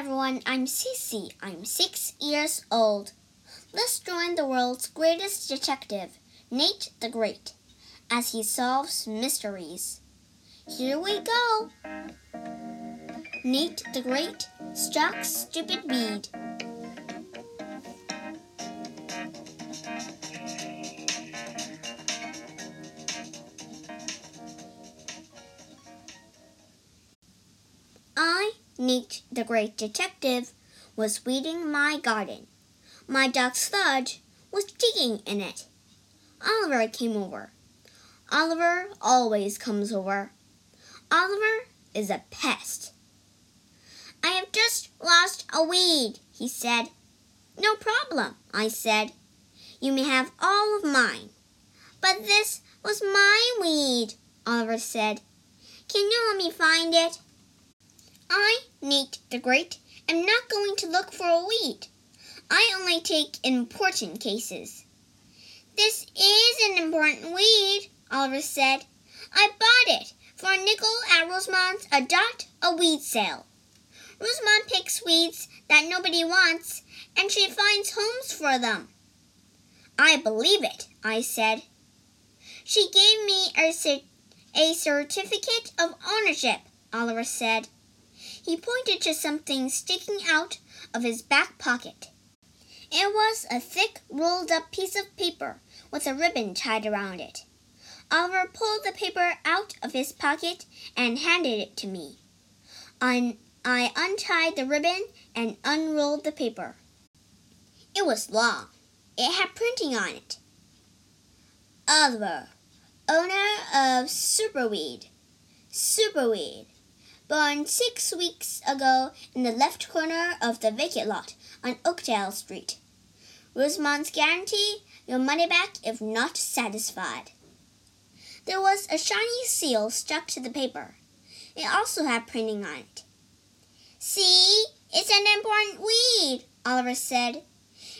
everyone, I'm Cece. I'm six years old. Let's join the world's greatest detective, Nate the Great, as he solves mysteries. Here we go. Nate the Great stalks stupid weed. The Great Detective, was weeding my garden. My dog Sludge was digging in it. Oliver came over. Oliver always comes over. Oliver is a pest. I have just lost a weed, he said. No problem, I said. You may have all of mine. But this was my weed, Oliver said. Can you let me find it? I, Nate the Great, am not going to look for a weed. I only take important cases. This is an important weed, Oliver said. I bought it for a nickel at Rosamond's Adopt a Weed sale. Rosamond picks weeds that nobody wants, and she finds homes for them. I believe it, I said. She gave me a, a certificate of ownership, Oliver said. He pointed to something sticking out of his back pocket. It was a thick, rolled up piece of paper with a ribbon tied around it. Oliver pulled the paper out of his pocket and handed it to me. I, I untied the ribbon and unrolled the paper. It was long. It had printing on it. Oliver, owner of Superweed. Superweed, born six weeks ago in the left corner of the vacant lot on Oakdale Street. Rosamond's guarantee your money back if not satisfied. There was a shiny seal stuck to the paper. It also had printing on it. See, it's an important weed, Oliver said.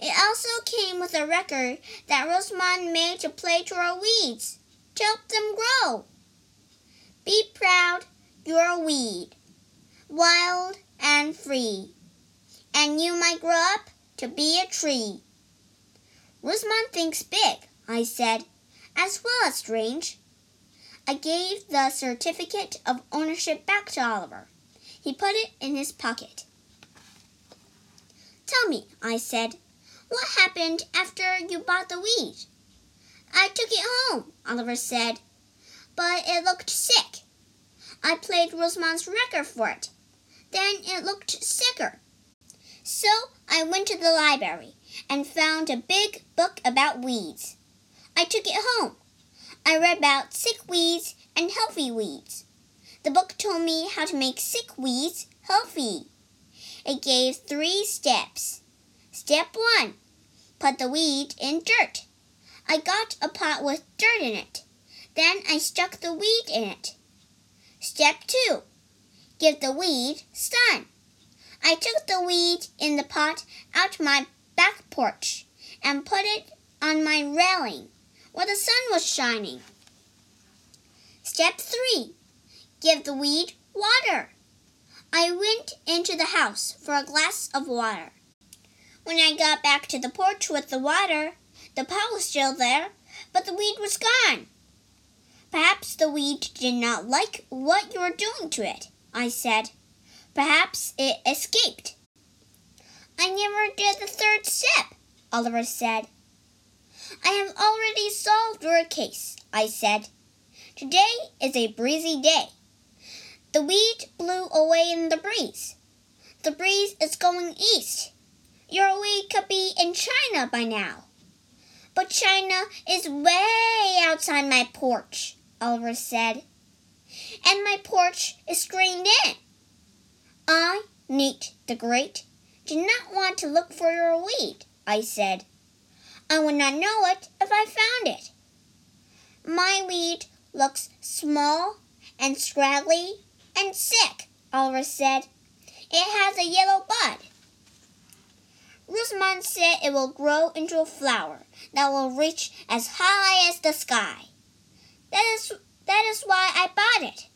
It also came with a record that Rosamond made to play to our weeds, to help them grow. Be proud, you're a weed, wild and free, and you might grow up to be a tree. Rosamond thinks big, I said, as well as strange. I gave the certificate of ownership back to Oliver. He put it in his pocket. Tell me, I said, what happened after you bought the weed? I took it home, Oliver said, but it looked sick. I played Rosamond's record for it. Then it looked sicker. So I went to the library and found a big book about weeds. I took it home. I read about sick weeds and healthy weeds. The book told me how to make sick weeds healthy. It gave three steps. Step one put the weed in dirt. I got a pot with dirt in it. Then I stuck the weed in it. Step two give the weed sun. I took the weed in the pot out my back porch and put it on my railing where the sun was shining. Step 3 Give the weed water. I went into the house for a glass of water. When I got back to the porch with the water, the pot was still there, but the weed was gone. Perhaps the weed did not like what you were doing to it, I said. Perhaps it escaped. I never did the third step, Oliver said. I have already solved your case, I said. Today is a breezy day. The weed blew away in the breeze. The breeze is going east. Your weed could be in China by now. But China is way outside my porch, Oliver said. And my porch is screened in. I, Nate the Great, do not want to look for your weed, I said. I would not know it if I found it. My weed looks small and scraggly and sick, Oliver said. It has a yellow bud. Rosamond said it will grow into a flower that will reach as high as the sky. That is, that is why I bought it.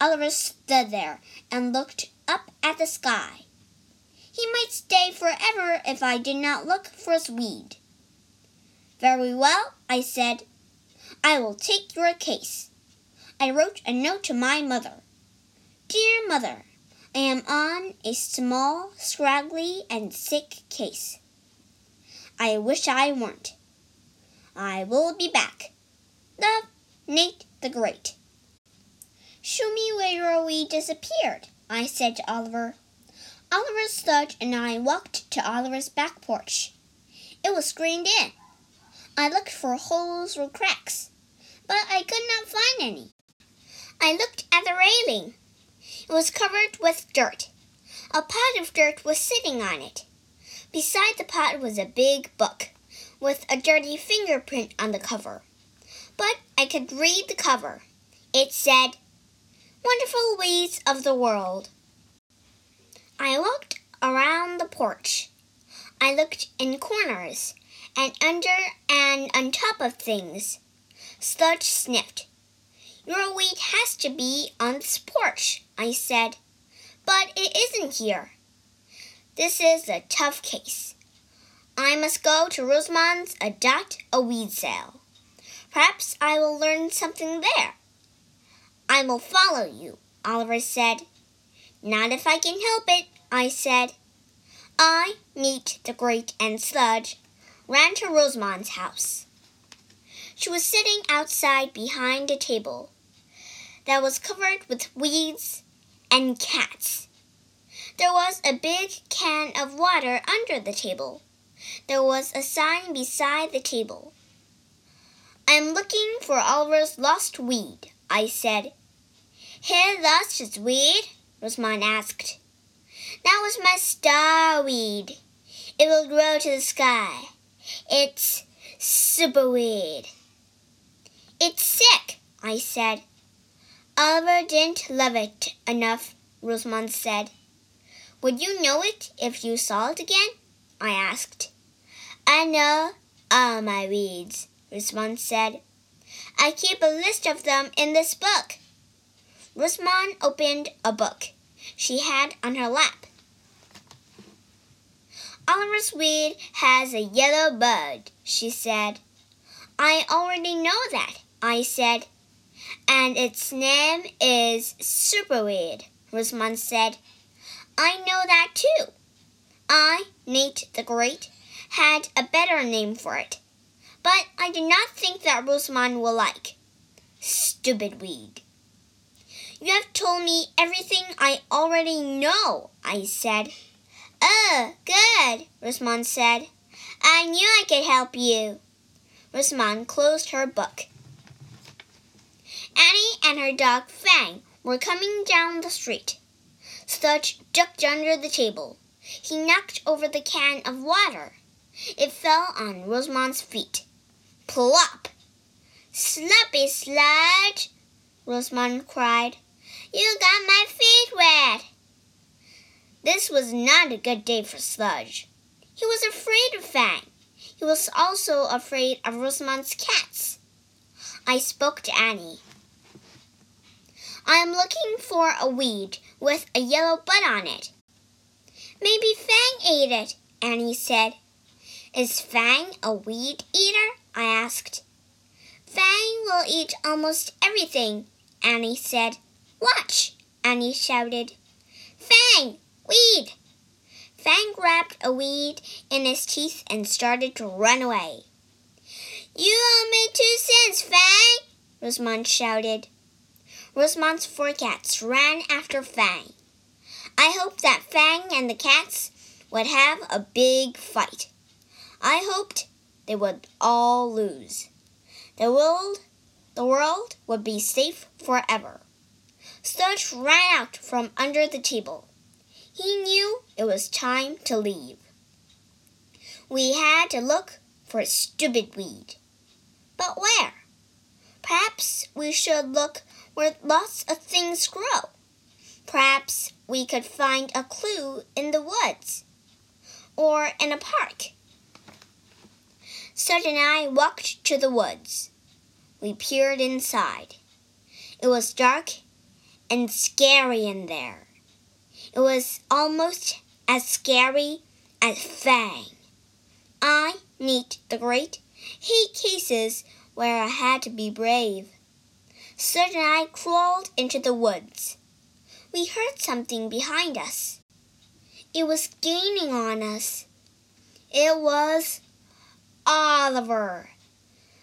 Oliver stood there and looked up at the sky. He might stay forever if I did not look for his weed. Very well, I said. I will take your case. I wrote a note to my mother. Dear mother, I am on a small, scraggly, and sick case. I wish I weren't. I will be back. Nate the Great. Show me where weed disappeared, I said to Oliver. Oliver Sludge and I walked to Oliver's back porch. It was screened in. I looked for holes or cracks, but I could not find any. I looked at the railing. It was covered with dirt. A pot of dirt was sitting on it. Beside the pot was a big book with a dirty fingerprint on the cover. But I could read the cover. It said, Wonderful Weeds of the World. I looked around the porch. I looked in corners and under and on top of things. Sludge sniffed. Your weed has to be on this porch, I said. But it isn't here. This is a tough case. I must go to Rosamond's adopt a weed sale. Perhaps I will learn something there. I will follow you, Oliver said. Not if I can help it, I said. I, Nate the Great, and Sludge ran to Rosamond's house. She was sitting outside behind a table that was covered with weeds and cats. There was a big can of water under the table. There was a sign beside the table. I'm looking for Oliver's lost weed, I said. He lost his weed? Rosamond asked. That was my star weed. It will grow to the sky. It's superweed. It's sick, I said. Oliver didn't love it enough, Rosamond said. Would you know it if you saw it again? I asked. I know all my weeds, Rosamond said. I keep a list of them in this book. Rosamond opened a book she had on her lap. Oliver's weed has a yellow bud, she said. I already know that, I said. And its name is superweed, Rosamond said. I know that too. I, Nate the Great, had a better name for it. But I do not think that Rosamond will like. Stupid weed. You have told me everything I already know, I said. Oh, good, Rosamond said. I knew I could help you. Rosamond closed her book. Annie and her dog Fang were coming down the street. Sludge ducked under the table. He knocked over the can of water. It fell on Rosamond's feet. Plop! Sloppy Sludge! Rosamond cried. You got my feet wet! This was not a good day for Sludge. He was afraid of Fang. He was also afraid of Rosamond's cats. I spoke to Annie. I am looking for a weed with a yellow bud on it. Maybe Fang ate it, Annie said. Is Fang a weed eater? I asked. Fang will eat almost everything, Annie said. Watch! Annie shouted. Fang! Weed! Fang grabbed a weed in his teeth and started to run away. You owe me two cents, Fang! Rosamond shouted. Rosamond's four cats ran after Fang. I hoped that Fang and the cats would have a big fight. I hoped they would all lose. The world, the world would be safe forever. Sludge ran out from under the table. He knew it was time to leave. We had to look for a stupid weed. But where? Perhaps we should look where lots of things grow. Perhaps we could find a clue in the woods or in a park. Sludge and I walked to the woods. We peered inside. It was dark and scary in there. It was almost as scary as Fang. I, Nate the Great, hate cases where I had to be brave. Sludge and I crawled into the woods. We heard something behind us. It was gaining on us. It was Oliver.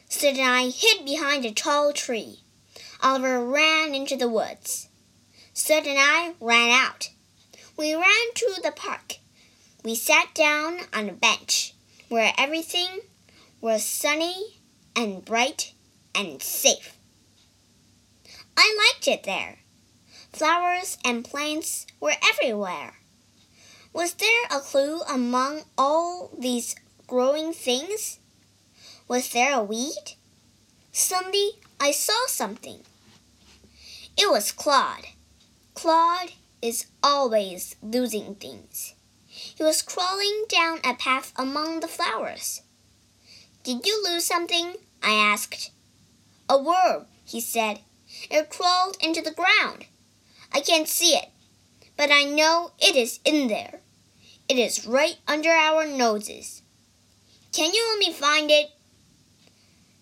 Sludge and I hid behind a tall tree. Oliver ran into the woods. Sludge and I ran out. We ran to the park. We sat down on a bench where everything was sunny and bright and safe. I liked it there. Flowers and plants were everywhere. Was there a clue among all these growing things? Was there a weed? Suddenly I saw something. It was Claude. Claude is always losing things. He was crawling down a path among the flowers. Did you lose something? I asked. A worm, he said. It crawled into the ground. I can't see it, but I know it is in there. It is right under our noses. Can you let me find it?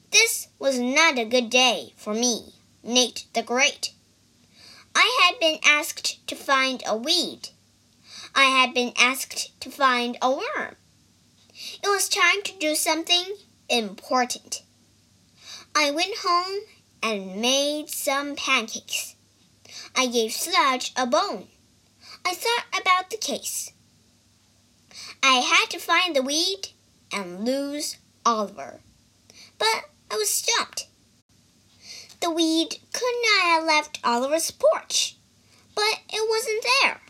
This was not a good day for me, Nate the Great. I had been asked to find a weed. I had been asked to find a worm. It was time to do something important. I went home and made some pancakes. I gave Sludge a bone. I thought about the case. I had to find the weed and lose Oliver. But I was stumped. The weed could not have left Oliver's porch, but it wasn't there.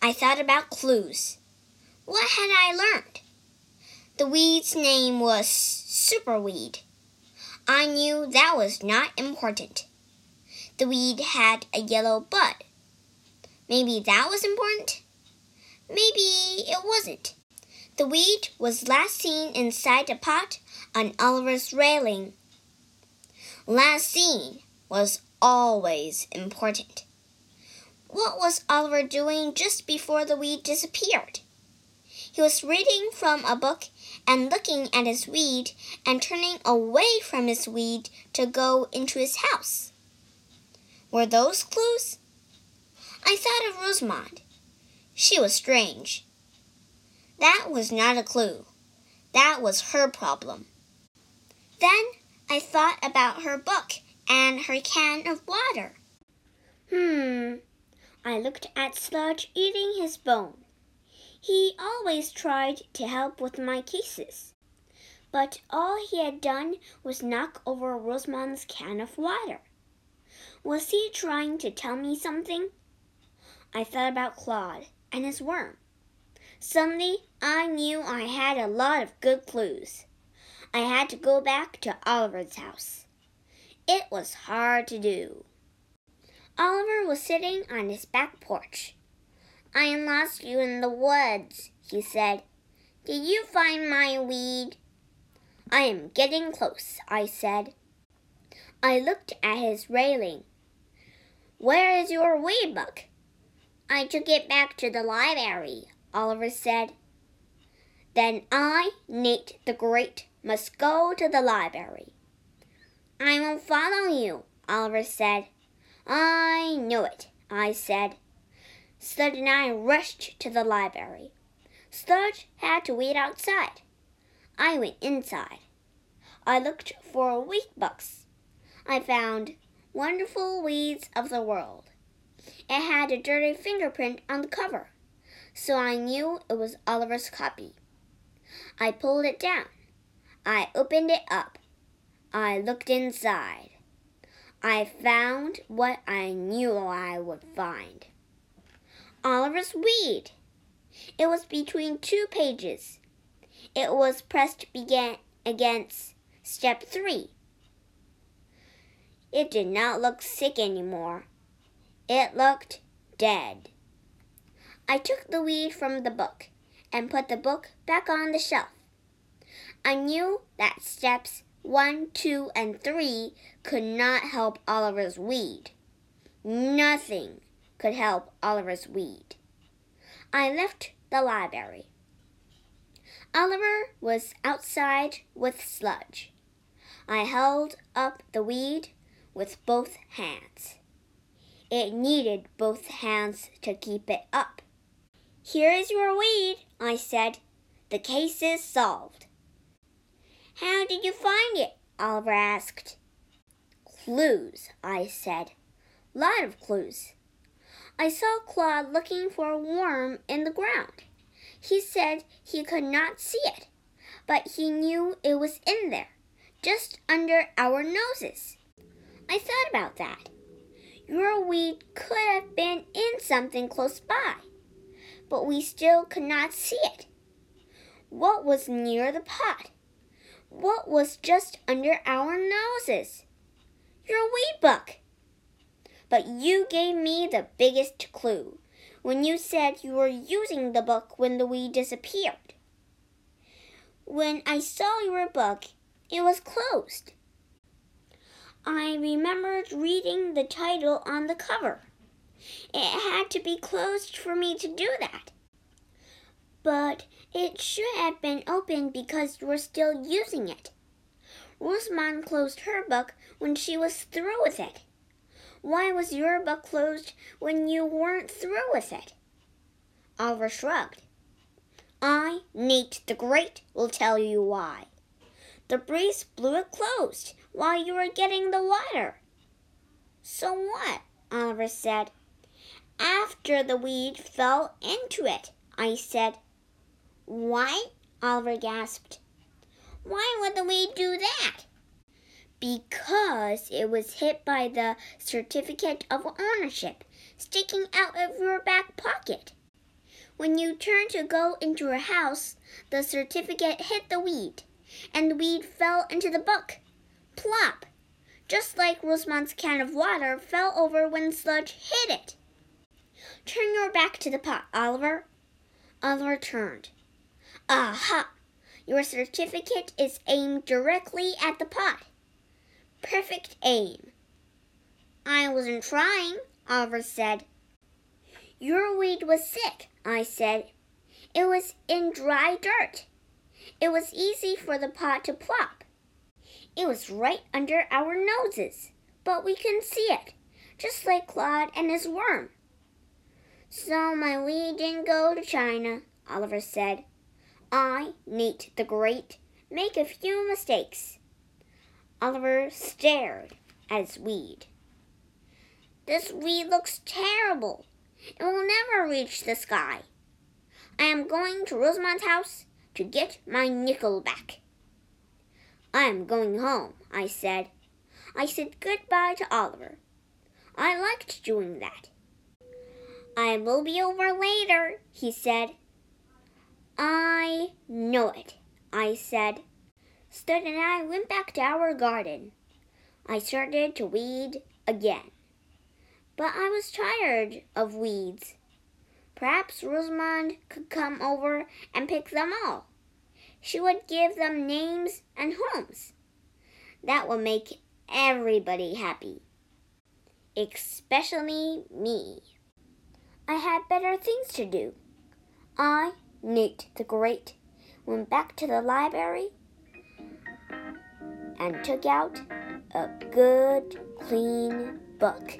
I thought about clues. What had I learned? The weed's name was Superweed. I knew that was not important. The weed had a yellow bud. Maybe that was important? Maybe it wasn't. The weed was last seen inside a pot on Oliver's railing last seen was always important. What was Oliver doing just before the weed disappeared? He was reading from a book and looking at his weed and turning away from his weed to go into his house. Were those clues? I thought of Rosamond. She was strange. That was not a clue. That was her problem. Then I thought about her book and her can of water. Hmm. I looked at Sludge eating his bone. He always tried to help with my cases, but all he had done was knock over Rosamond's can of water. Was he trying to tell me something? I thought about Claude and his worm. Suddenly, I knew I had a lot of good clues. I had to go back to Oliver's house. It was hard to do. Oliver was sitting on his back porch. I lost you in the woods, he said. Did you find my weed? I am getting close, I said. I looked at his railing. Where is your weed book? I took it back to the library, Oliver said. Then I, Nate the Great, must go to the library. I will follow you, Oliver said. I knew it, I said. Sludge and I rushed to the library. Sludge had to wait outside. I went inside. I looked for a weed books. I found Wonderful Weeds of the World. It had a dirty fingerprint on the cover, so I knew it was Oliver's copy. I pulled it down. I opened it up. I looked inside. I found what I knew I would find. Oliver's weed. It was between two pages. It was pressed began against step three. It did not look sick anymore. It looked dead. I took the weed from the book and put the book back on the shelf. I knew that steps one, two, and three could not help Oliver's weed. Nothing could help Oliver's weed. I left the library. Oliver was outside with sludge. I held up the weed with both hands. It needed both hands to keep it up. Here is your weed, I said. The case is solved. How did you find it? Oliver asked. Clues, I said. Lot of clues. I saw Claude looking for a worm in the ground. He said he could not see it, but he knew it was in there, just under our noses. I thought about that. Your weed could have been in something close by, but we still could not see it. What was near the pot? What was just under our noses? Your weed book. But you gave me the biggest clue when you said you were using the book when the wee disappeared. When I saw your book, it was closed. I remembered reading the title on the cover. It had to be closed for me to do that. But it should have been open because you were still using it. Rosamond closed her book when she was through with it. Why was your book closed when you weren't through with it? Oliver shrugged. I, Nate the Great, will tell you why. The breeze blew it closed while you were getting the water. So what? Oliver said. After the weed fell into it, I said. Why? Oliver gasped. Why would the weed do that? Because it was hit by the certificate of ownership sticking out of your back pocket. When you turned to go into your house, the certificate hit the weed, and the weed fell into the book. Plop! Just like Rosamond's can of water fell over when Sludge hit it. Turn your back to the pot, Oliver. Oliver turned. Aha! Your certificate is aimed directly at the pot. Perfect aim. I wasn't trying, Oliver said. Your weed was sick, I said. It was in dry dirt. It was easy for the pot to plop. It was right under our noses, but we couldn't see it, just like Claude and his worm. So my weed didn't go to China, Oliver said. I, Nate the Great, make a few mistakes. Oliver stared at his weed. This weed looks terrible. It will never reach the sky. I am going to Rosamond's house to get my nickel back. I am going home, I said. I said goodbye to Oliver. I liked doing that. I will be over later, he said. I know it, I said. Sludge and I went back to our garden. I started to weed again. But I was tired of weeds. Perhaps Rosamond could come over and pick them all. She would give them names and homes. That would make everybody happy, especially me. I had better things to do. I Nate the Great went back to the library and took out a good, clean book.